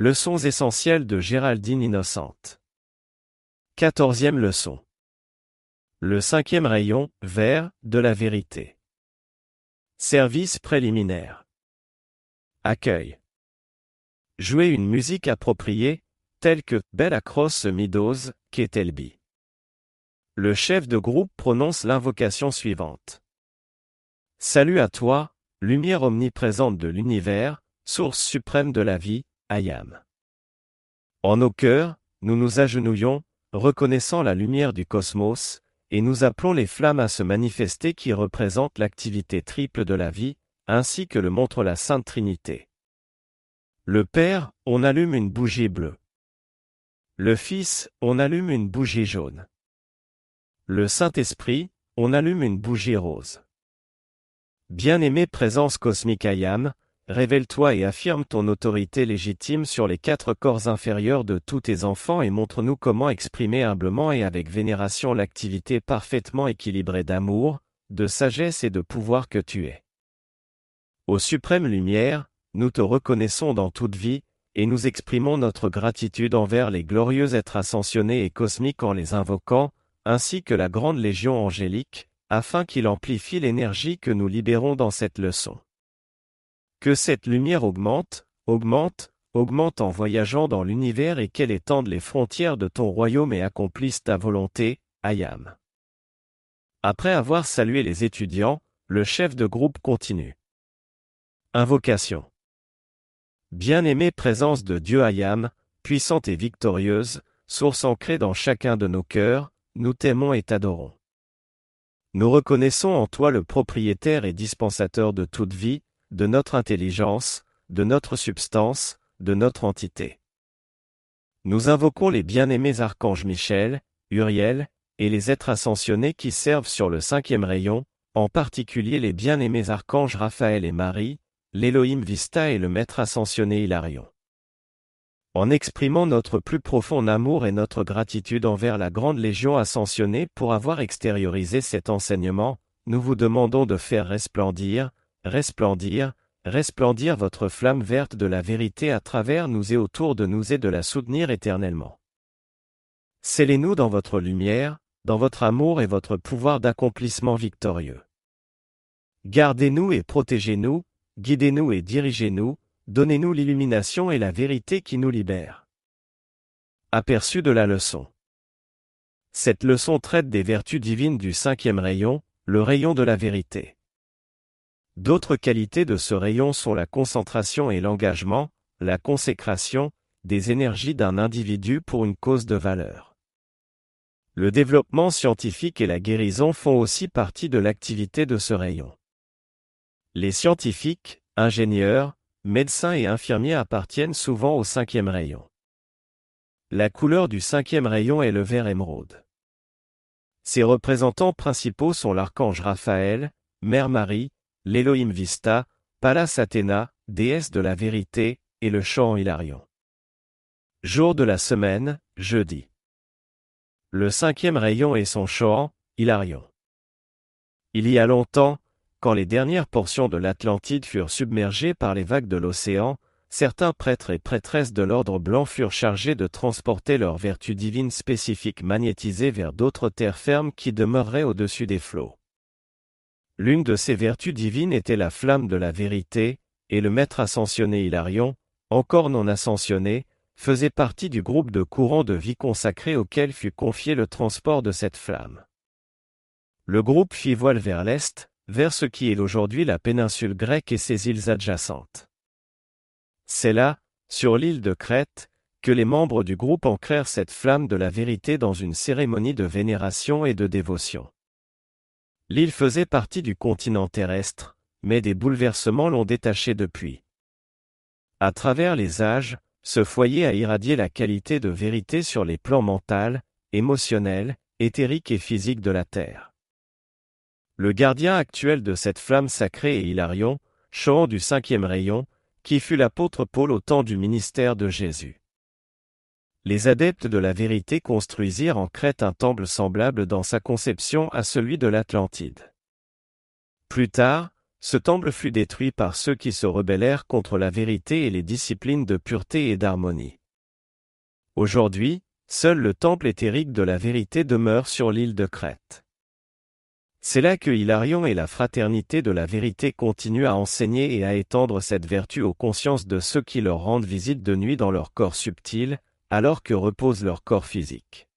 Leçons essentielles de Géraldine Innocente. Quatorzième leçon. Le cinquième rayon, vert, de la vérité. Service préliminaire. Accueil. Jouer une musique appropriée, telle que Bella Cross Meadows, Ketelby. Le chef de groupe prononce l'invocation suivante. Salut à toi, lumière omniprésente de l'univers, source suprême de la vie, Ayam. En nos cœurs, nous nous agenouillons, reconnaissant la lumière du cosmos, et nous appelons les flammes à se manifester qui représentent l'activité triple de la vie, ainsi que le montre la Sainte Trinité. Le Père, on allume une bougie bleue. Le Fils, on allume une bougie jaune. Le Saint-Esprit, on allume une bougie rose. Bien-aimée présence cosmique Ayam, révèle-toi et affirme ton autorité légitime sur les quatre corps inférieurs de tous tes enfants et montre-nous comment exprimer humblement et avec vénération l'activité parfaitement équilibrée d'amour, de sagesse et de pouvoir que tu es. Ô suprême lumière, nous te reconnaissons dans toute vie, et nous exprimons notre gratitude envers les glorieux êtres ascensionnés et cosmiques en les invoquant, ainsi que la grande légion angélique, afin qu'il amplifie l'énergie que nous libérons dans cette leçon. Que cette lumière augmente, augmente, augmente en voyageant dans l'univers et qu'elle étende les frontières de ton royaume et accomplisse ta volonté, Ayam. Après avoir salué les étudiants, le chef de groupe continue. Invocation. Bien-aimée présence de Dieu Ayam, puissante et victorieuse, source ancrée dans chacun de nos cœurs, nous t'aimons et t'adorons. Nous reconnaissons en toi le propriétaire et dispensateur de toute vie, de notre intelligence, de notre substance, de notre entité. Nous invoquons les bien-aimés archanges Michel, Uriel, et les êtres ascensionnés qui servent sur le cinquième rayon, en particulier les bien-aimés archanges Raphaël et Marie, l'Elohim Vista et le maître ascensionné Hilarion. En exprimant notre plus profond amour et notre gratitude envers la grande légion ascensionnée pour avoir extériorisé cet enseignement, nous vous demandons de faire resplendir, resplendir, resplendir votre flamme verte de la vérité à travers nous et autour de nous et de la soutenir éternellement. Scellez-nous dans votre lumière, dans votre amour et votre pouvoir d'accomplissement victorieux. Gardez-nous et protégez-nous, guidez-nous et dirigez-nous, donnez-nous l'illumination et la vérité qui nous libèrent. Aperçu de la leçon. Cette leçon traite des vertus divines du cinquième rayon, le rayon de la vérité. D'autres qualités de ce rayon sont la concentration et l'engagement, la consécration, des énergies d'un individu pour une cause de valeur. Le développement scientifique et la guérison font aussi partie de l'activité de ce rayon. Les scientifiques, ingénieurs, médecins et infirmiers appartiennent souvent au cinquième rayon. La couleur du cinquième rayon est le vert émeraude. Ses représentants principaux sont l'archange Raphaël, Mère Marie, l'Elohim Vista, Pallas Athéna, déesse de la vérité, et le chant Hilarion. Jour de la semaine, jeudi. Le cinquième rayon est son chant, Hilarion. Il y a longtemps, quand les dernières portions de l'Atlantide furent submergées par les vagues de l'océan, certains prêtres et prêtresses de l'ordre blanc furent chargés de transporter leurs vertus divines spécifiques magnétisées vers d'autres terres fermes qui demeureraient au-dessus des flots. L'une de ces vertus divines était la flamme de la vérité, et le maître ascensionné Hilarion, encore non ascensionné, faisait partie du groupe de courants de vie consacrés auquel fut confié le transport de cette flamme. Le groupe fit voile vers l'est, vers ce qui est aujourd'hui la péninsule grecque et ses îles adjacentes. C'est là, sur l'île de Crète, que les membres du groupe ancrèrent cette flamme de la vérité dans une cérémonie de vénération et de dévotion. L'île faisait partie du continent terrestre, mais des bouleversements l'ont détaché depuis. À travers les âges, ce foyer a irradié la qualité de vérité sur les plans mental, émotionnel, éthérique et physique de la Terre. Le gardien actuel de cette flamme sacrée est Hilarion, chant du cinquième rayon, qui fut l'apôtre Paul au temps du ministère de Jésus les adeptes de la vérité construisirent en Crète un temple semblable dans sa conception à celui de l'Atlantide. Plus tard, ce temple fut détruit par ceux qui se rebellèrent contre la vérité et les disciplines de pureté et d'harmonie. Aujourd'hui, seul le temple éthérique de la vérité demeure sur l'île de Crète. C'est là que Hilarion et la fraternité de la vérité continuent à enseigner et à étendre cette vertu aux consciences de ceux qui leur rendent visite de nuit dans leur corps subtil, alors que repose leur corps physique.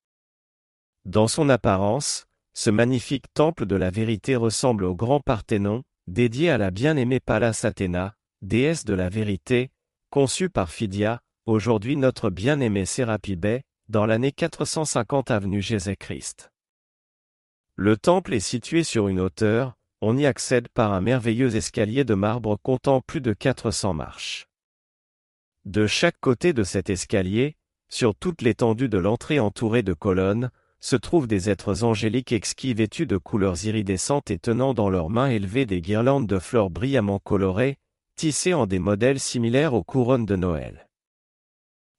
Dans son apparence, ce magnifique temple de la vérité ressemble au grand Parthénon, dédié à la bien-aimée Pallas Athéna, déesse de la vérité, conçue par Phidia, aujourd'hui notre bien-aimé Sérapibé, dans l'année 450 avenue Jésus-Christ. Le temple est situé sur une hauteur, on y accède par un merveilleux escalier de marbre comptant plus de 400 marches. De chaque côté de cet escalier, sur toute l'étendue de l'entrée entourée de colonnes, se trouvent des êtres angéliques exquis vêtus de couleurs iridescentes et tenant dans leurs mains élevées des guirlandes de fleurs brillamment colorées, tissées en des modèles similaires aux couronnes de Noël.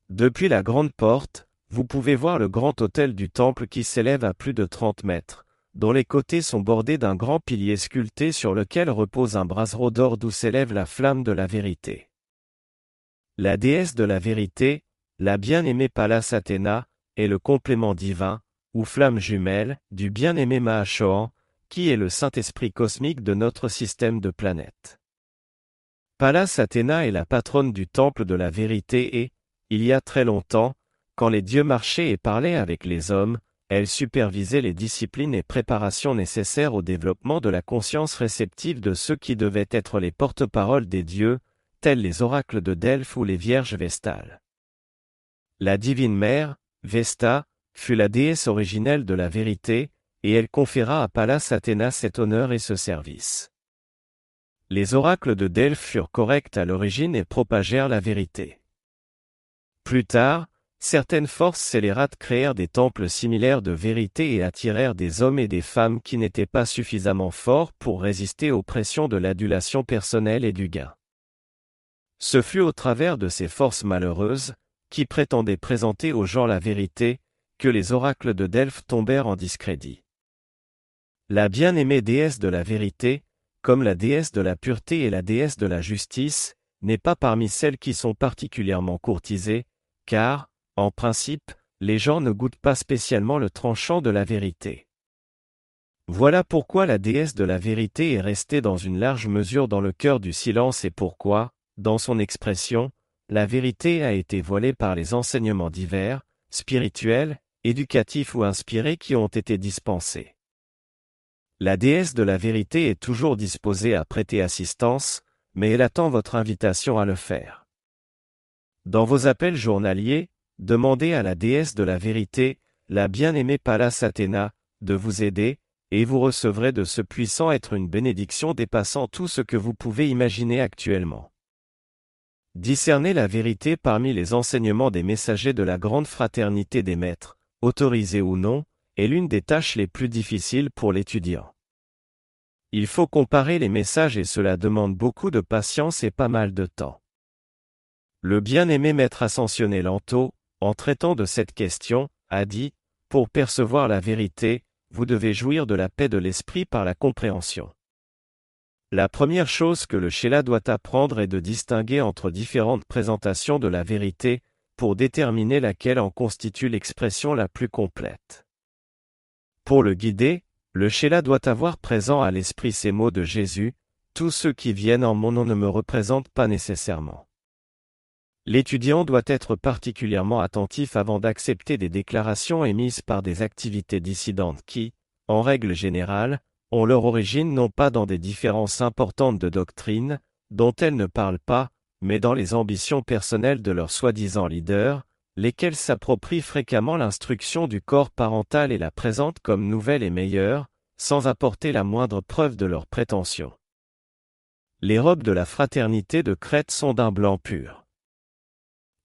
Depuis la grande porte, vous pouvez voir le grand autel du temple qui s'élève à plus de 30 mètres, dont les côtés sont bordés d'un grand pilier sculpté sur lequel repose un brasero d'or d'où s'élève la flamme de la vérité. La déesse de la vérité, la bien-aimée Pallas Athéna, est le complément divin, ou flamme jumelle, du bien-aimé Mahachohan, qui est le Saint-Esprit cosmique de notre système de planètes. Pallas Athéna est la patronne du temple de la vérité et, il y a très longtemps, quand les dieux marchaient et parlaient avec les hommes, elle supervisait les disciplines et préparations nécessaires au développement de la conscience réceptive de ceux qui devaient être les porte-paroles des dieux, tels les oracles de Delphes ou les vierges vestales. La divine mère, Vesta, fut la déesse originelle de la vérité, et elle conféra à Pallas Athéna cet honneur et ce service. Les oracles de Delphes furent corrects à l'origine et propagèrent la vérité. Plus tard, certaines forces scélérates créèrent des temples similaires de vérité et attirèrent des hommes et des femmes qui n'étaient pas suffisamment forts pour résister aux pressions de l'adulation personnelle et du gain. Ce fut au travers de ces forces malheureuses, qui prétendaient présenter aux gens la vérité, que les oracles de Delphes tombèrent en discrédit. La bien-aimée déesse de la vérité, comme la déesse de la pureté et la déesse de la justice, n'est pas parmi celles qui sont particulièrement courtisées, car, en principe, les gens ne goûtent pas spécialement le tranchant de la vérité. Voilà pourquoi la déesse de la vérité est restée dans une large mesure dans le cœur du silence et pourquoi, dans son expression, la vérité a été voilée par les enseignements divers, spirituels, éducatifs ou inspirés qui ont été dispensés. La déesse de la vérité est toujours disposée à prêter assistance, mais elle attend votre invitation à le faire. Dans vos appels journaliers, demandez à la déesse de la vérité, la bien-aimée Pallas Athéna, de vous aider, et vous recevrez de ce puissant être une bénédiction dépassant tout ce que vous pouvez imaginer actuellement. Discerner la vérité parmi les enseignements des messagers de la grande fraternité des maîtres, autorisé ou non, est l'une des tâches les plus difficiles pour l'étudiant. Il faut comparer les messages et cela demande beaucoup de patience et pas mal de temps. Le bien-aimé maître ascensionné Lanto, en traitant de cette question, a dit, pour percevoir la vérité, vous devez jouir de la paix de l'esprit par la compréhension. La première chose que le Sheila doit apprendre est de distinguer entre différentes présentations de la vérité, pour déterminer laquelle en constitue l'expression la plus complète. Pour le guider, le Sheila doit avoir présent à l'esprit ces mots de Jésus, Tous ceux qui viennent en mon nom ne me représentent pas nécessairement. L'étudiant doit être particulièrement attentif avant d'accepter des déclarations émises par des activités dissidentes qui, en règle générale, ont leur origine non pas dans des différences importantes de doctrine, dont elles ne parlent pas, mais dans les ambitions personnelles de leurs soi-disant leaders, lesquels s'approprient fréquemment l'instruction du corps parental et la présentent comme nouvelle et meilleure, sans apporter la moindre preuve de leurs prétentions. Les robes de la fraternité de Crète sont d'un blanc pur.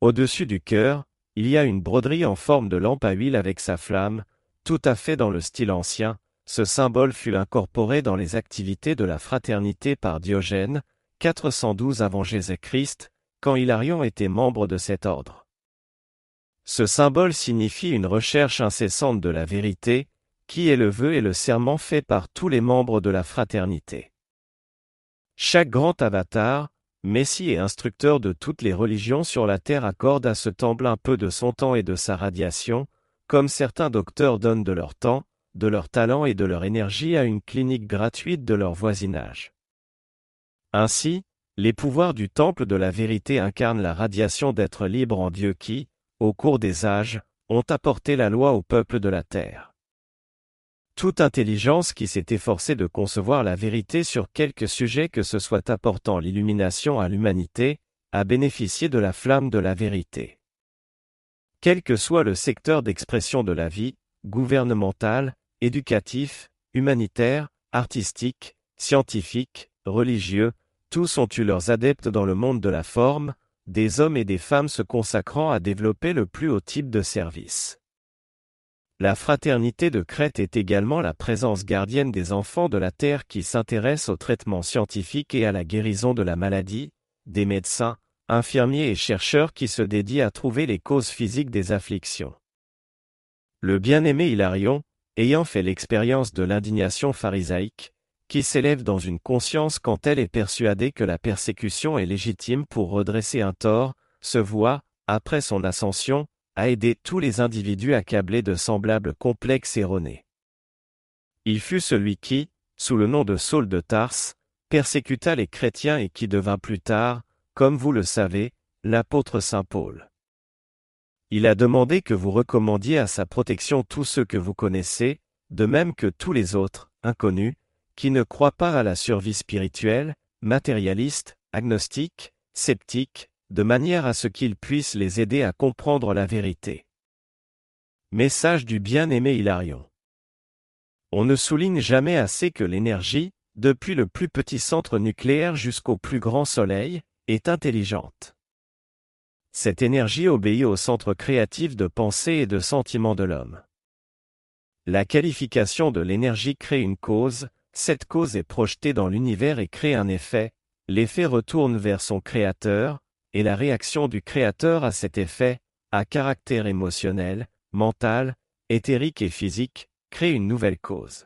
Au-dessus du cœur, il y a une broderie en forme de lampe à huile avec sa flamme, tout à fait dans le style ancien, ce symbole fut incorporé dans les activités de la fraternité par Diogène, 412 avant Jésus-Christ, quand Hilarion était membre de cet ordre. Ce symbole signifie une recherche incessante de la vérité, qui est le vœu et le serment fait par tous les membres de la fraternité. Chaque grand avatar, messie et instructeur de toutes les religions sur la terre accorde à ce temple un peu de son temps et de sa radiation, comme certains docteurs donnent de leur temps, de leur talent et de leur énergie à une clinique gratuite de leur voisinage. Ainsi, les pouvoirs du temple de la vérité incarnent la radiation d'être libre en Dieu qui, au cours des âges, ont apporté la loi au peuple de la terre. Toute intelligence qui s'est efforcée de concevoir la vérité sur quelque sujet que ce soit apportant l'illumination à l'humanité, a bénéficié de la flamme de la vérité. Quel que soit le secteur d'expression de la vie, gouvernemental, éducatif, humanitaire, artistique, scientifique, religieux, tous ont eu leurs adeptes dans le monde de la forme, des hommes et des femmes se consacrant à développer le plus haut type de service. La fraternité de Crète est également la présence gardienne des enfants de la Terre qui s'intéressent au traitement scientifique et à la guérison de la maladie, des médecins, infirmiers et chercheurs qui se dédient à trouver les causes physiques des afflictions. Le bien-aimé Hilarion, ayant fait l'expérience de l'indignation pharisaïque, qui s'élève dans une conscience quand elle est persuadée que la persécution est légitime pour redresser un tort, se voit, après son ascension, à aider tous les individus accablés de semblables complexes erronés. Il fut celui qui, sous le nom de Saul de Tarse, persécuta les chrétiens et qui devint plus tard, comme vous le savez, l'apôtre Saint Paul. Il a demandé que vous recommandiez à sa protection tous ceux que vous connaissez, de même que tous les autres, inconnus, qui ne croient pas à la survie spirituelle, matérialiste, agnostique, sceptique, de manière à ce qu'ils puissent les aider à comprendre la vérité. Message du bien-aimé Hilarion. On ne souligne jamais assez que l'énergie, depuis le plus petit centre nucléaire jusqu'au plus grand soleil, est intelligente. Cette énergie obéit au centre créatif de pensée et de sentiment de l'homme. La qualification de l'énergie crée une cause, cette cause est projetée dans l'univers et crée un effet, l'effet retourne vers son créateur, et la réaction du créateur à cet effet, à caractère émotionnel, mental, éthérique et physique, crée une nouvelle cause.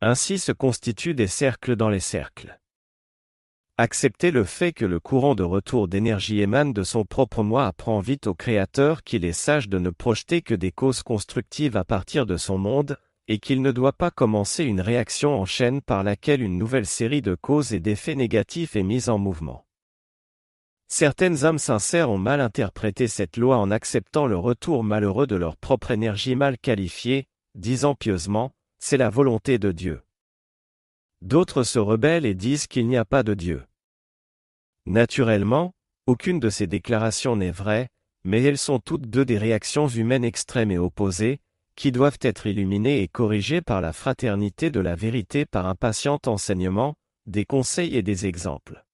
Ainsi se constituent des cercles dans les cercles. Accepter le fait que le courant de retour d'énergie émane de son propre moi apprend vite au Créateur qu'il est sage de ne projeter que des causes constructives à partir de son monde, et qu'il ne doit pas commencer une réaction en chaîne par laquelle une nouvelle série de causes et d'effets négatifs est mise en mouvement. Certaines âmes sincères ont mal interprété cette loi en acceptant le retour malheureux de leur propre énergie mal qualifiée, disant pieusement, c'est la volonté de Dieu. D'autres se rebellent et disent qu'il n'y a pas de Dieu. Naturellement, aucune de ces déclarations n'est vraie, mais elles sont toutes deux des réactions humaines extrêmes et opposées, qui doivent être illuminées et corrigées par la fraternité de la vérité par un patient enseignement, des conseils et des exemples.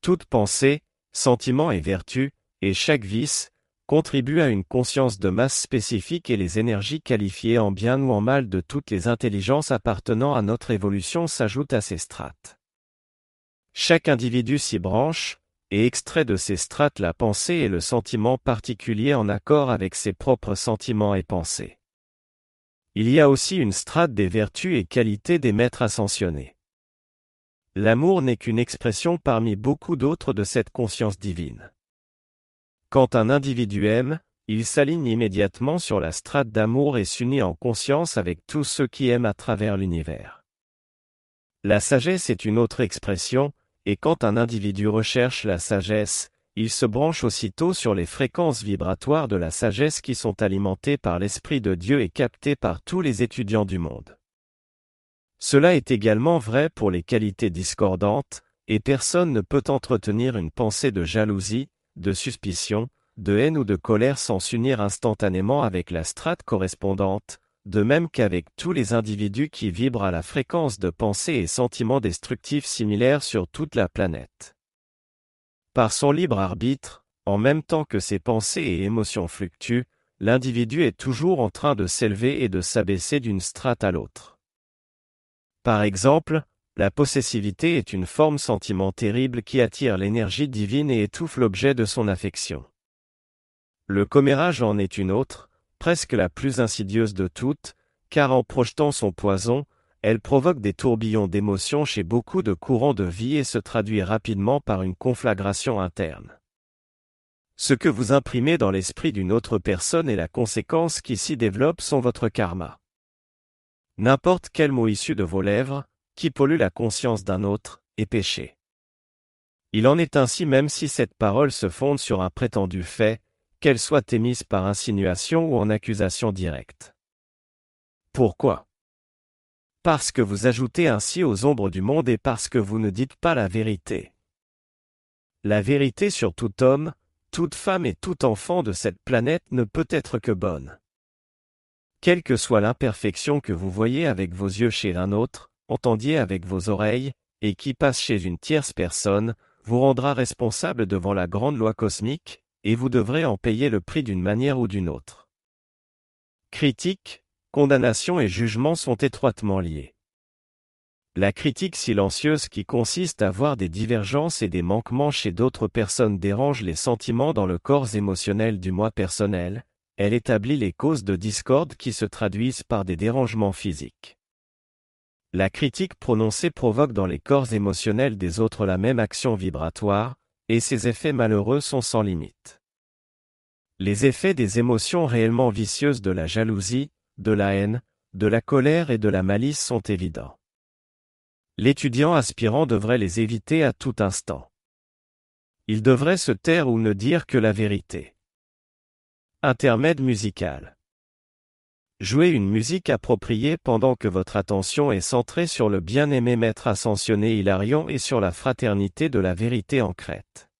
Toute pensée, sentiment et vertu, et chaque vice, contribue à une conscience de masse spécifique et les énergies qualifiées en bien ou en mal de toutes les intelligences appartenant à notre évolution s'ajoutent à ces strates. Chaque individu s'y branche, et extrait de ces strates la pensée et le sentiment particulier en accord avec ses propres sentiments et pensées. Il y a aussi une strate des vertus et qualités des maîtres ascensionnés. L'amour n'est qu'une expression parmi beaucoup d'autres de cette conscience divine. Quand un individu aime, il s'aligne immédiatement sur la strate d'amour et s'unit en conscience avec tous ceux qui aiment à travers l'univers. La sagesse est une autre expression, et quand un individu recherche la sagesse, il se branche aussitôt sur les fréquences vibratoires de la sagesse qui sont alimentées par l'Esprit de Dieu et captées par tous les étudiants du monde. Cela est également vrai pour les qualités discordantes, et personne ne peut entretenir une pensée de jalousie, de suspicion, de haine ou de colère sans s'unir instantanément avec la strate correspondante, de même qu'avec tous les individus qui vibrent à la fréquence de pensées et sentiments destructifs similaires sur toute la planète. Par son libre arbitre, en même temps que ses pensées et émotions fluctuent, l'individu est toujours en train de s'élever et de s'abaisser d'une strate à l'autre. Par exemple, la possessivité est une forme sentiment terrible qui attire l'énergie divine et étouffe l'objet de son affection. Le commérage en est une autre, presque la plus insidieuse de toutes, car en projetant son poison, elle provoque des tourbillons d'émotions chez beaucoup de courants de vie et se traduit rapidement par une conflagration interne. Ce que vous imprimez dans l'esprit d'une autre personne et la conséquence qui s'y développe sont votre karma. N'importe quel mot issu de vos lèvres, qui pollue la conscience d'un autre, est péché. Il en est ainsi même si cette parole se fonde sur un prétendu fait, qu'elle soit émise par insinuation ou en accusation directe. Pourquoi? Parce que vous ajoutez ainsi aux ombres du monde et parce que vous ne dites pas la vérité. La vérité sur tout homme, toute femme et tout enfant de cette planète ne peut être que bonne. Quelle que soit l'imperfection que vous voyez avec vos yeux chez un autre, entendiez avec vos oreilles, et qui passe chez une tierce personne, vous rendra responsable devant la grande loi cosmique, et vous devrez en payer le prix d'une manière ou d'une autre. Critique, condamnation et jugement sont étroitement liés. La critique silencieuse qui consiste à voir des divergences et des manquements chez d'autres personnes dérange les sentiments dans le corps émotionnel du moi personnel, elle établit les causes de discorde qui se traduisent par des dérangements physiques. La critique prononcée provoque dans les corps émotionnels des autres la même action vibratoire, et ces effets malheureux sont sans limite. Les effets des émotions réellement vicieuses de la jalousie, de la haine, de la colère et de la malice sont évidents. L'étudiant aspirant devrait les éviter à tout instant. Il devrait se taire ou ne dire que la vérité. Intermède musical. Jouez une musique appropriée pendant que votre attention est centrée sur le bien-aimé maître ascensionné Hilarion et sur la fraternité de la vérité en Crète.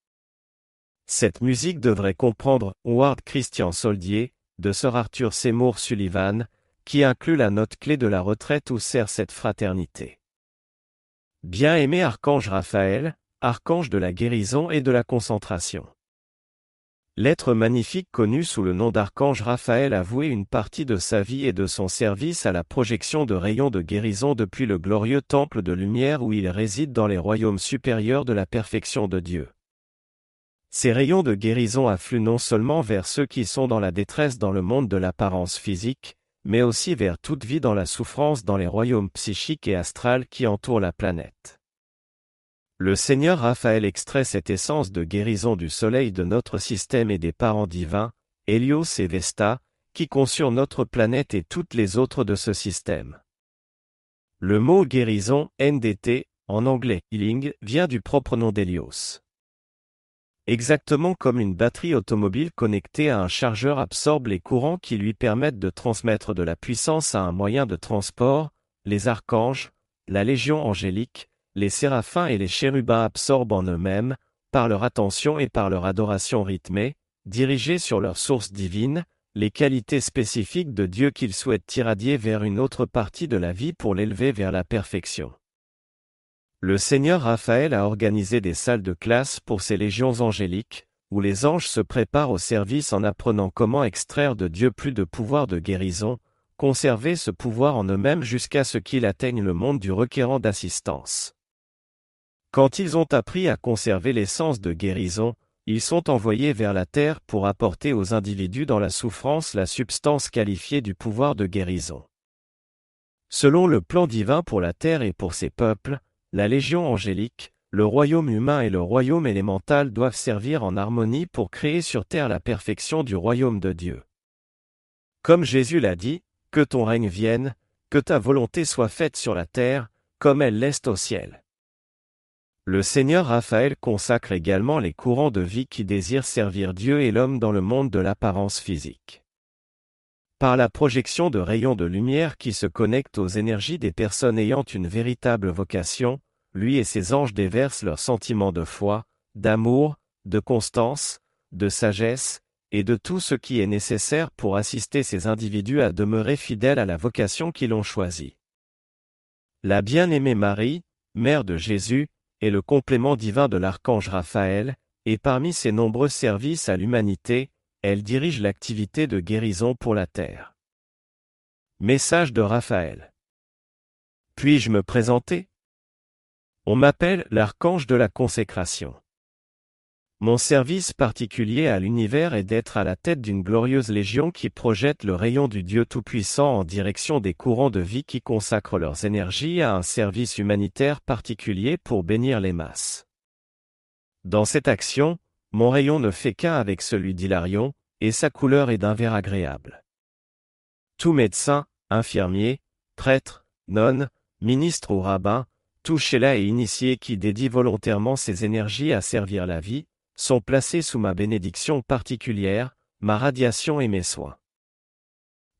Cette musique devrait comprendre Howard Christian Soldier, de Sir Arthur Seymour Sullivan, qui inclut la note clé de la retraite où sert cette fraternité. Bien-aimé Archange Raphaël, archange de la guérison et de la concentration. L'être magnifique connu sous le nom d'Archange Raphaël a voué une partie de sa vie et de son service à la projection de rayons de guérison depuis le glorieux temple de lumière où il réside dans les royaumes supérieurs de la perfection de Dieu. Ces rayons de guérison affluent non seulement vers ceux qui sont dans la détresse dans le monde de l'apparence physique, mais aussi vers toute vie dans la souffrance dans les royaumes psychiques et astrales qui entourent la planète. Le Seigneur Raphaël extrait cette essence de guérison du soleil de notre système et des parents divins, Hélios et Vesta, qui conçurent notre planète et toutes les autres de ce système. Le mot guérison, NDT, en anglais healing, vient du propre nom d'Hélios. Exactement comme une batterie automobile connectée à un chargeur absorbe les courants qui lui permettent de transmettre de la puissance à un moyen de transport, les archanges, la légion angélique, les séraphins et les chérubins absorbent en eux-mêmes, par leur attention et par leur adoration rythmée, dirigés sur leur source divine, les qualités spécifiques de Dieu qu'ils souhaitent irradier vers une autre partie de la vie pour l'élever vers la perfection. Le Seigneur Raphaël a organisé des salles de classe pour ces légions angéliques, où les anges se préparent au service en apprenant comment extraire de Dieu plus de pouvoir de guérison, conserver ce pouvoir en eux-mêmes jusqu'à ce qu'il atteigne le monde du requérant d'assistance. Quand ils ont appris à conserver l'essence de guérison, ils sont envoyés vers la terre pour apporter aux individus dans la souffrance la substance qualifiée du pouvoir de guérison. Selon le plan divin pour la terre et pour ses peuples, la légion angélique, le royaume humain et le royaume élémental doivent servir en harmonie pour créer sur terre la perfection du royaume de Dieu. Comme Jésus l'a dit, que ton règne vienne, que ta volonté soit faite sur la terre, comme elle l'est au ciel. Le Seigneur Raphaël consacre également les courants de vie qui désirent servir Dieu et l'homme dans le monde de l'apparence physique. Par la projection de rayons de lumière qui se connectent aux énergies des personnes ayant une véritable vocation, lui et ses anges déversent leurs sentiments de foi, d'amour, de constance, de sagesse, et de tout ce qui est nécessaire pour assister ces individus à demeurer fidèles à la vocation qu'ils ont choisie. La bien-aimée Marie, mère de Jésus, est le complément divin de l'archange Raphaël, et parmi ses nombreux services à l'humanité, elle dirige l'activité de guérison pour la terre. Message de Raphaël. Puis-je me présenter? On m'appelle l'archange de la consécration. Mon service particulier à l'univers est d'être à la tête d'une glorieuse légion qui projette le rayon du Dieu Tout-Puissant en direction des courants de vie qui consacrent leurs énergies à un service humanitaire particulier pour bénir les masses. Dans cette action, mon rayon ne fait qu'un avec celui d'Hilarion, et sa couleur est d'un vert agréable. Tout médecin, infirmier, prêtre, nonne, ministre ou rabbin, tout chéla et initié qui dédie volontairement ses énergies à servir la vie, sont placés sous ma bénédiction particulière, ma radiation et mes soins.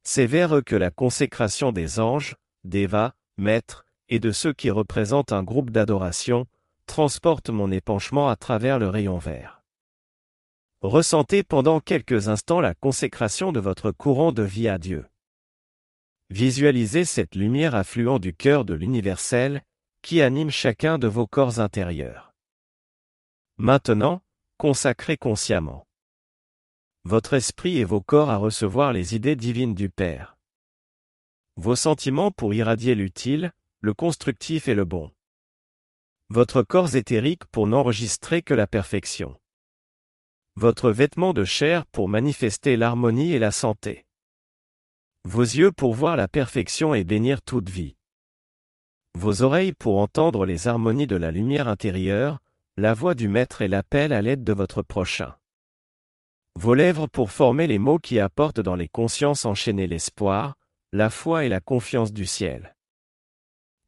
C'est vers eux que la consécration des anges, d'Eva, maîtres, et de ceux qui représentent un groupe d'adoration, transporte mon épanchement à travers le rayon vert. Ressentez pendant quelques instants la consécration de votre courant de vie à Dieu. Visualisez cette lumière affluent du cœur de l'universel, qui anime chacun de vos corps intérieurs. Maintenant, consacrez consciemment votre esprit et vos corps à recevoir les idées divines du Père. Vos sentiments pour irradier l'utile, le constructif et le bon. Votre corps éthérique pour n'enregistrer que la perfection. Votre vêtement de chair pour manifester l'harmonie et la santé. Vos yeux pour voir la perfection et bénir toute vie. Vos oreilles pour entendre les harmonies de la lumière intérieure, la voix du Maître et l'appel à l'aide de votre prochain. Vos lèvres pour former les mots qui apportent dans les consciences enchaînées l'espoir, la foi et la confiance du ciel.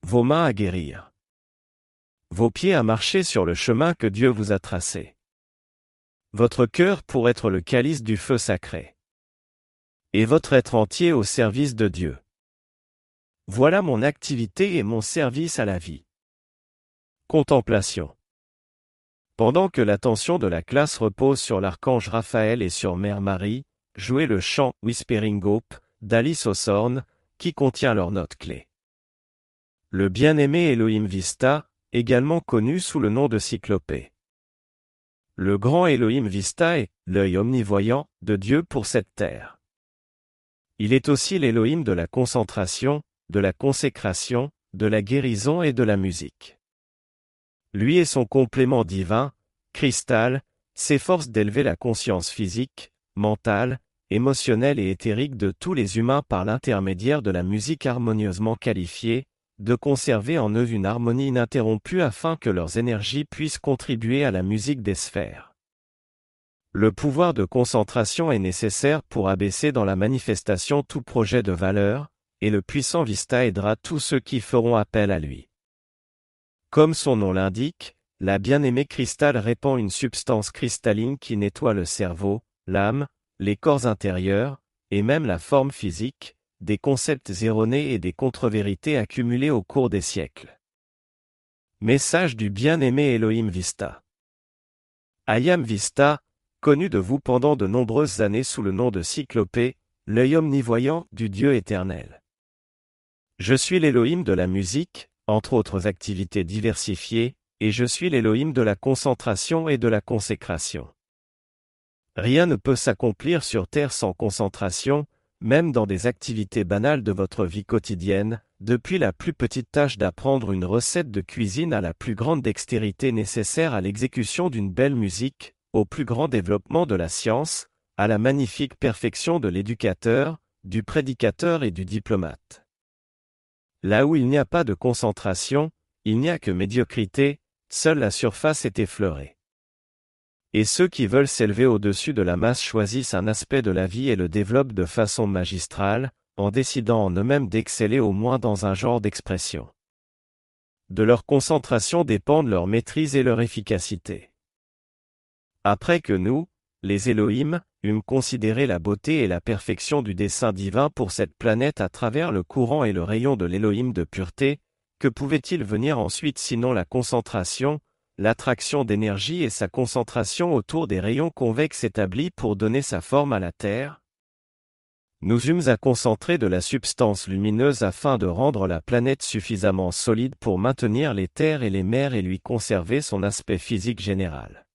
Vos mains à guérir. Vos pieds à marcher sur le chemin que Dieu vous a tracé. Votre cœur pour être le calice du feu sacré. Et votre être entier au service de Dieu. Voilà mon activité et mon service à la vie. Contemplation. Pendant que l'attention de la classe repose sur l'archange Raphaël et sur Mère Marie, jouez le chant Whispering Hope d'Alice Ossorne, qui contient leurs notes clés. Le bien-aimé Elohim Vista, également connu sous le nom de Cyclopée. Le grand Elohim Vista est l'œil omnivoyant de Dieu pour cette terre. Il est aussi l'Elohim de la concentration, de la consécration, de la guérison et de la musique. Lui et son complément divin, cristal, s'efforce d'élever la conscience physique, mentale, émotionnelle et éthérique de tous les humains par l'intermédiaire de la musique harmonieusement qualifiée, de conserver en eux une harmonie ininterrompue afin que leurs énergies puissent contribuer à la musique des sphères. Le pouvoir de concentration est nécessaire pour abaisser dans la manifestation tout projet de valeur, et le puissant Vista aidera tous ceux qui feront appel à lui. Comme son nom l'indique, la bien-aimée cristal répand une substance cristalline qui nettoie le cerveau, l'âme, les corps intérieurs, et même la forme physique, des concepts erronés et des contre-vérités accumulées au cours des siècles. Message du bien-aimé Elohim Vista. Ayam Vista, connu de vous pendant de nombreuses années sous le nom de Cyclopée, l'œil omnivoyant du Dieu éternel. Je suis l'Elohim de la musique, entre autres activités diversifiées, et je suis l'Élohim de la concentration et de la consécration. Rien ne peut s'accomplir sur terre sans concentration, même dans des activités banales de votre vie quotidienne, depuis la plus petite tâche d'apprendre une recette de cuisine à la plus grande dextérité nécessaire à l'exécution d'une belle musique, au plus grand développement de la science, à la magnifique perfection de l'éducateur, du prédicateur et du diplomate. Là où il n'y a pas de concentration, il n'y a que médiocrité, seule la surface est effleurée. Et ceux qui veulent s'élever au-dessus de la masse choisissent un aspect de la vie et le développent de façon magistrale, en décidant en eux-mêmes d'exceller au moins dans un genre d'expression. De leur concentration dépendent leur maîtrise et leur efficacité. Après que nous, les Elohim, eûmes considéré la beauté et la perfection du dessein divin pour cette planète à travers le courant et le rayon de l'Elohim de pureté, que pouvait-il venir ensuite sinon la concentration, l'attraction d'énergie et sa concentration autour des rayons convexes établis pour donner sa forme à la Terre? Nous eûmes à concentrer de la substance lumineuse afin de rendre la planète suffisamment solide pour maintenir les terres et les mers et lui conserver son aspect physique général.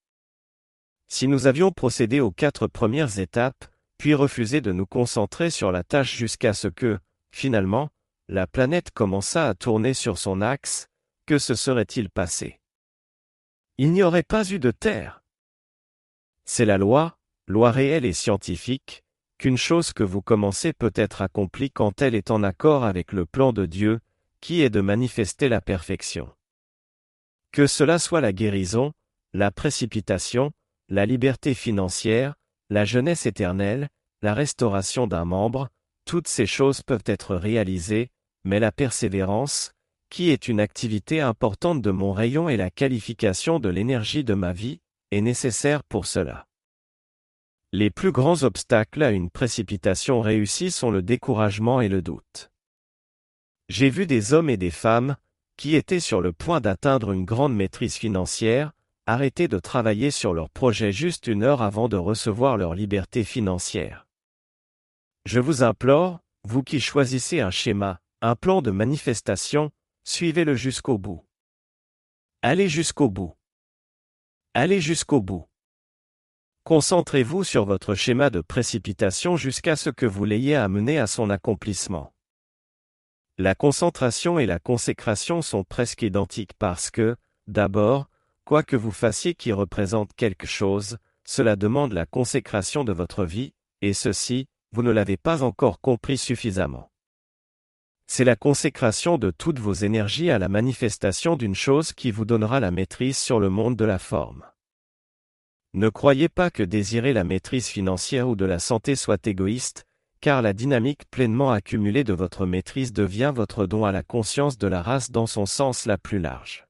Si nous avions procédé aux quatre premières étapes, puis refusé de nous concentrer sur la tâche jusqu'à ce que, finalement, la planète commença à tourner sur son axe, que se serait-il passé? Il n'y aurait pas eu de Terre. C'est la loi, loi réelle et scientifique, qu'une chose que vous commencez peut être accomplie quand elle est en accord avec le plan de Dieu, qui est de manifester la perfection. Que cela soit la guérison, la précipitation, la liberté financière, la jeunesse éternelle, la restauration d'un membre, toutes ces choses peuvent être réalisées, mais la persévérance, qui est une activité importante de mon rayon et la qualification de l'énergie de ma vie, est nécessaire pour cela. Les plus grands obstacles à une précipitation réussie sont le découragement et le doute. J'ai vu des hommes et des femmes, qui étaient sur le point d'atteindre une grande maîtrise financière, arrêter de travailler sur leur projet juste une heure avant de recevoir leur liberté financière. Je vous implore, vous qui choisissez un schéma, un plan de manifestation, suivez-le jusqu'au bout. Allez jusqu'au bout. Allez jusqu'au bout. Concentrez-vous sur votre schéma de précipitation jusqu'à ce que vous l'ayez amené à son accomplissement. La concentration et la consécration sont presque identiques parce que, d'abord, quoi que vous fassiez qui représente quelque chose, cela demande la consécration de votre vie, et ceci, vous ne l'avez pas encore compris suffisamment. C'est la consécration de toutes vos énergies à la manifestation d'une chose qui vous donnera la maîtrise sur le monde de la forme. Ne croyez pas que désirer la maîtrise financière ou de la santé soit égoïste, car la dynamique pleinement accumulée de votre maîtrise devient votre don à la conscience de la race dans son sens la plus large.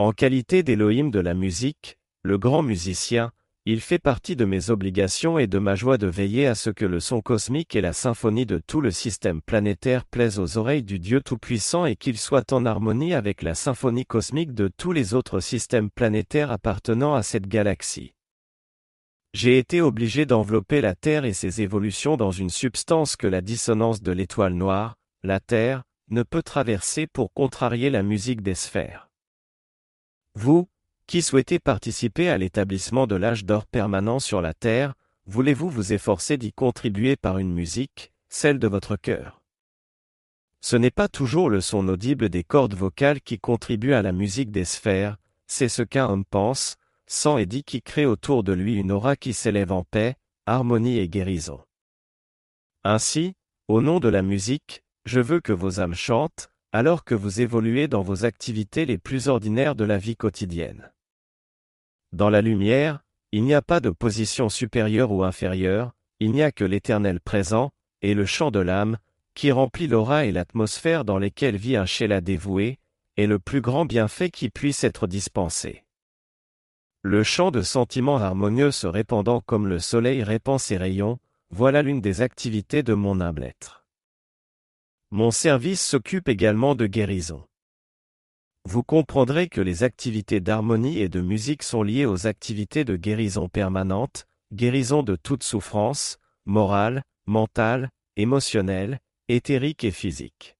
En qualité d'Élohim de la musique, le grand musicien, il fait partie de mes obligations et de ma joie de veiller à ce que le son cosmique et la symphonie de tout le système planétaire plaisent aux oreilles du Dieu Tout-Puissant et qu'il soit en harmonie avec la symphonie cosmique de tous les autres systèmes planétaires appartenant à cette galaxie. J'ai été obligé d'envelopper la Terre et ses évolutions dans une substance que la dissonance de l'étoile noire, la Terre, ne peut traverser pour contrarier la musique des sphères. Vous, qui souhaitez participer à l'établissement de l'âge d'or permanent sur la Terre, voulez-vous vous efforcer d'y contribuer par une musique, celle de votre cœur? Ce n'est pas toujours le son audible des cordes vocales qui contribue à la musique des sphères, c'est ce qu'un homme pense, sent et dit qui crée autour de lui une aura qui s'élève en paix, harmonie et guérison. Ainsi, au nom de la musique, je veux que vos âmes chantent, alors que vous évoluez dans vos activités les plus ordinaires de la vie quotidienne. Dans la lumière, il n'y a pas de position supérieure ou inférieure, il n'y a que l'éternel présent, et le chant de l'âme, qui remplit l'aura et l'atmosphère dans lesquelles vit un Sheila dévoué, est le plus grand bienfait qui puisse être dispensé. Le chant de sentiments harmonieux se répandant comme le soleil répand ses rayons, voilà l'une des activités de mon humble être. Mon service s'occupe également de guérison. Vous comprendrez que les activités d'harmonie et de musique sont liées aux activités de guérison permanente, guérison de toute souffrance, morale, mentale, émotionnelle, éthérique et physique.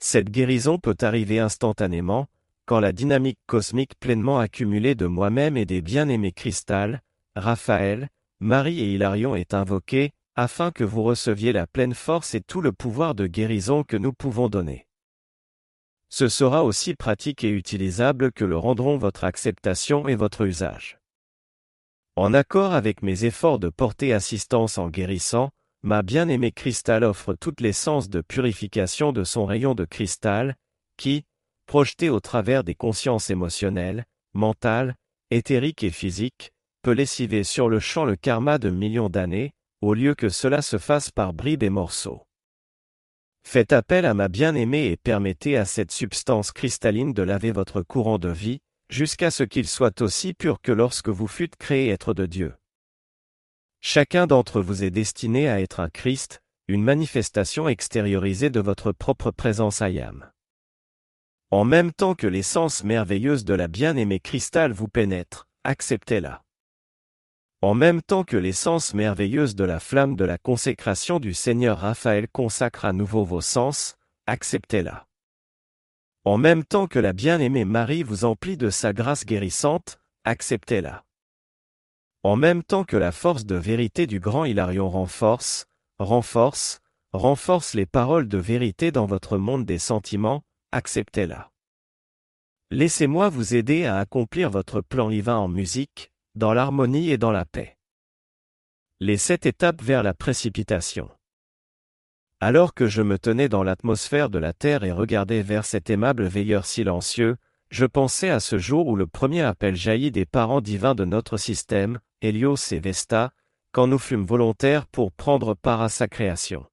Cette guérison peut arriver instantanément, quand la dynamique cosmique pleinement accumulée de moi-même et des bien-aimés cristal, Raphaël, Marie et Hilarion est invoquée, afin que vous receviez la pleine force et tout le pouvoir de guérison que nous pouvons donner. Ce sera aussi pratique et utilisable que le rendront votre acceptation et votre usage. En accord avec mes efforts de porter assistance en guérissant, ma bien-aimée cristal offre toutes les sens de purification de son rayon de cristal, qui, projeté au travers des consciences émotionnelles, mentales, éthériques et physiques, peut lessiver sur le champ le karma de millions d'années, au lieu que cela se fasse par bribes et morceaux. Faites appel à ma bien-aimée et permettez à cette substance cristalline de laver votre courant de vie, jusqu'à ce qu'il soit aussi pur que lorsque vous fûtes créé être de Dieu. Chacun d'entre vous est destiné à être un Christ, une manifestation extériorisée de votre propre présence ayam. En même temps que l'essence merveilleuse de la bien-aimée cristal vous pénètre, acceptez-la. En même temps que l'essence merveilleuse de la flamme de la consécration du Seigneur Raphaël consacre à nouveau vos sens, acceptez-la. En même temps que la bien-aimée Marie vous emplit de sa grâce guérissante, acceptez-la. En même temps que la force de vérité du grand Hilarion renforce, renforce, renforce les paroles de vérité dans votre monde des sentiments, acceptez-la. Laissez-moi vous aider à accomplir votre plan divin en musique, dans l'harmonie et dans la paix. Les sept étapes vers la précipitation. Alors que je me tenais dans l'atmosphère de la Terre et regardais vers cet aimable veilleur silencieux, je pensais à ce jour où le premier appel jaillit des parents divins de notre système, Hélios et Vesta, quand nous fûmes volontaires pour prendre part à sa création.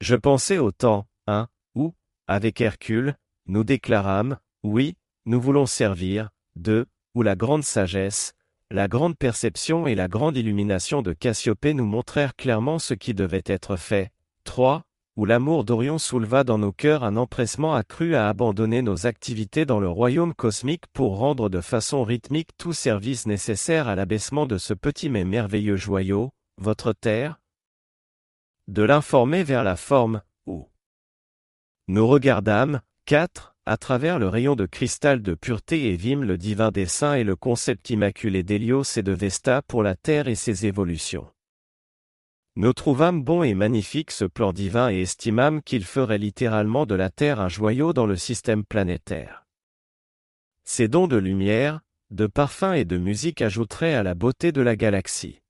Je pensais au temps, hein, où, avec Hercule, nous déclarâmes, oui, nous voulons servir, deux, où la grande sagesse, la grande perception et la grande illumination de Cassiopée nous montrèrent clairement ce qui devait être fait, 3. Où l'amour d'Orion souleva dans nos cœurs un empressement accru à abandonner nos activités dans le royaume cosmique pour rendre de façon rythmique tout service nécessaire à l'abaissement de ce petit mais merveilleux joyau, votre terre. De l'informer vers la forme, où nous regardâmes, 4 à travers le rayon de cristal de pureté et vîmes le divin dessein et le concept immaculé d'Hélios et de Vesta pour la Terre et ses évolutions. Nous trouvâmes bon et magnifique ce plan divin et estimâmes qu'il ferait littéralement de la Terre un joyau dans le système planétaire. Ces dons de lumière, de parfum et de musique ajouteraient à la beauté de la galaxie.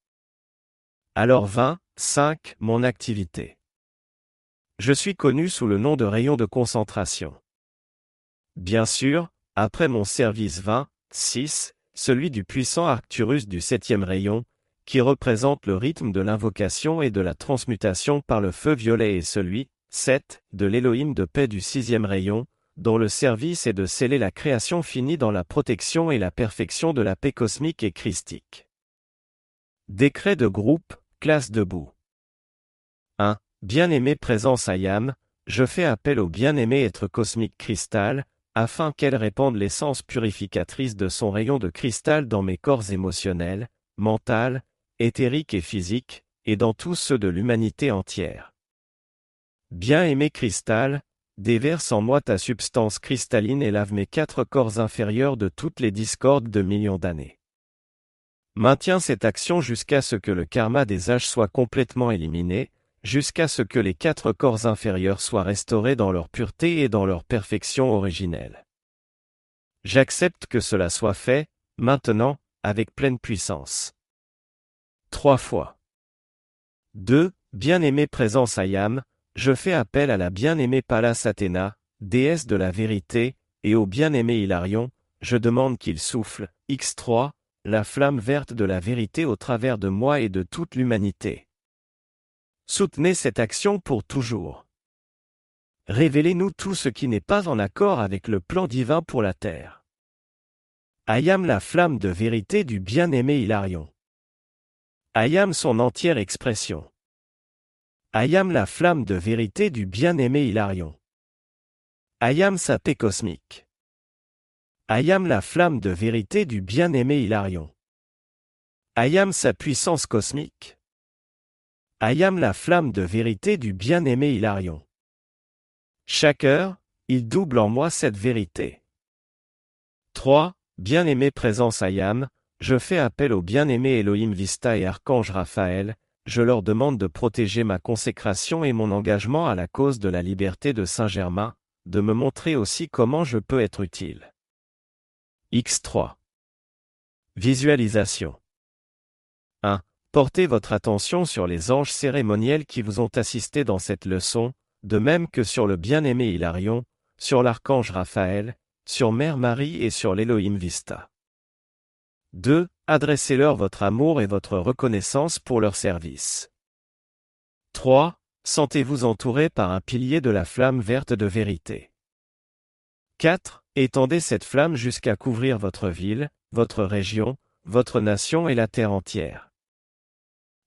Alors 20, 5. Mon activité. Je suis connu sous le nom de rayon de concentration. Bien sûr, après mon service 20, 6, celui du puissant Arcturus du septième rayon, qui représente le rythme de l'invocation et de la transmutation par le feu violet et celui, 7, de l'Élohim de paix du sixième rayon, dont le service est de sceller la création finie dans la protection et la perfection de la paix cosmique et christique. Décret de groupe, classe debout. 1. Bien-aimé présence Ayam, je fais appel au bien-aimé être cosmique cristal, afin qu'elle répande l'essence purificatrice de son rayon de cristal dans mes corps émotionnels, mental, éthérique et physique, et dans tous ceux de l'humanité entière. Bien-aimé cristal, déverse en moi ta substance cristalline et lave mes quatre corps inférieurs de toutes les discordes de millions d'années. Maintiens cette action jusqu'à ce que le karma des âges soit complètement éliminé, jusqu'à ce que les quatre corps inférieurs soient restaurés dans leur pureté et dans leur perfection originelle. J'accepte que cela soit fait, maintenant, avec pleine puissance. Trois fois. 2. Bien-aimée présence Ayam, je fais appel à la bien-aimée Pallas Athéna, déesse de la vérité, et au bien-aimé Hilarion, je demande qu'il souffle, X3, la flamme verte de la vérité au travers de moi et de toute l'humanité. Soutenez cette action pour toujours. Révélez-nous tout ce qui n'est pas en accord avec le plan divin pour la terre. Ayam la flamme de vérité du bien-aimé Hilarion. Ayam son entière expression. Ayam la flamme de vérité du bien-aimé Hilarion. Ayam sa paix cosmique. Ayam la flamme de vérité du bien-aimé Hilarion. Ayam sa puissance cosmique. Ayam la flamme de vérité du bien-aimé Hilarion. Chaque heure, il double en moi cette vérité. 3. Bien-aimé présence Ayam, je fais appel au bien-aimé Elohim Vista et Archange Raphaël, je leur demande de protéger ma consécration et mon engagement à la cause de la liberté de Saint-Germain, de me montrer aussi comment je peux être utile. X3. Visualisation. 1. Portez votre attention sur les anges cérémoniels qui vous ont assisté dans cette leçon, de même que sur le bien-aimé Hilarion, sur l'archange Raphaël, sur Mère Marie et sur l'Elohim Vista. 2. Adressez-leur votre amour et votre reconnaissance pour leur service. 3. Sentez-vous entouré par un pilier de la flamme verte de vérité. 4. Étendez cette flamme jusqu'à couvrir votre ville, votre région, votre nation et la terre entière.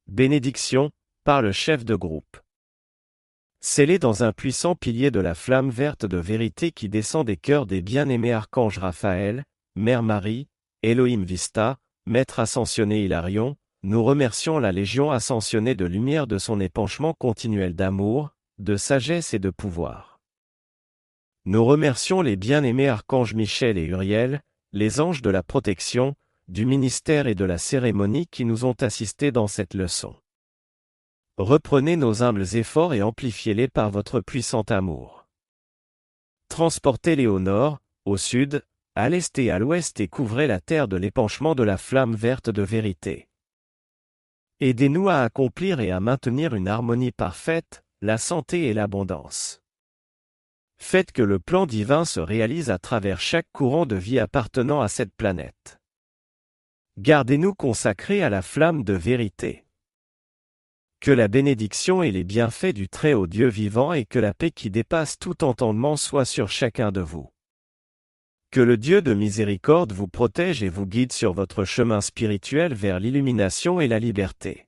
Bénédiction, par le chef de groupe. Scellé dans un puissant pilier de la flamme verte de vérité qui descend des cœurs des bien-aimés archanges Raphaël, Mère Marie, Elohim Vista, Maître ascensionné Hilarion, nous remercions la Légion ascensionnée de lumière de son épanchement continuel d'amour, de sagesse et de pouvoir. Nous remercions les bien-aimés archanges Michel et Uriel, les anges de la protection, du ministère et de la cérémonie qui nous ont assistés dans cette leçon. Reprenez nos humbles efforts et amplifiez-les par votre puissant amour. Transportez-les au nord, au sud, à l'est et à l'ouest et couvrez la terre de l'épanchement de la flamme verte de vérité. Aidez-nous à accomplir et à maintenir une harmonie parfaite, la santé et l'abondance. Faites que le plan divin se réalise à travers chaque courant de vie appartenant à cette planète. Gardez-nous consacrés à la flamme de vérité. Que la bénédiction et les bienfaits du Très-Haut Dieu vivant et que la paix qui dépasse tout entendement soient sur chacun de vous. Que le Dieu de miséricorde vous protège et vous guide sur votre chemin spirituel vers l'illumination et la liberté.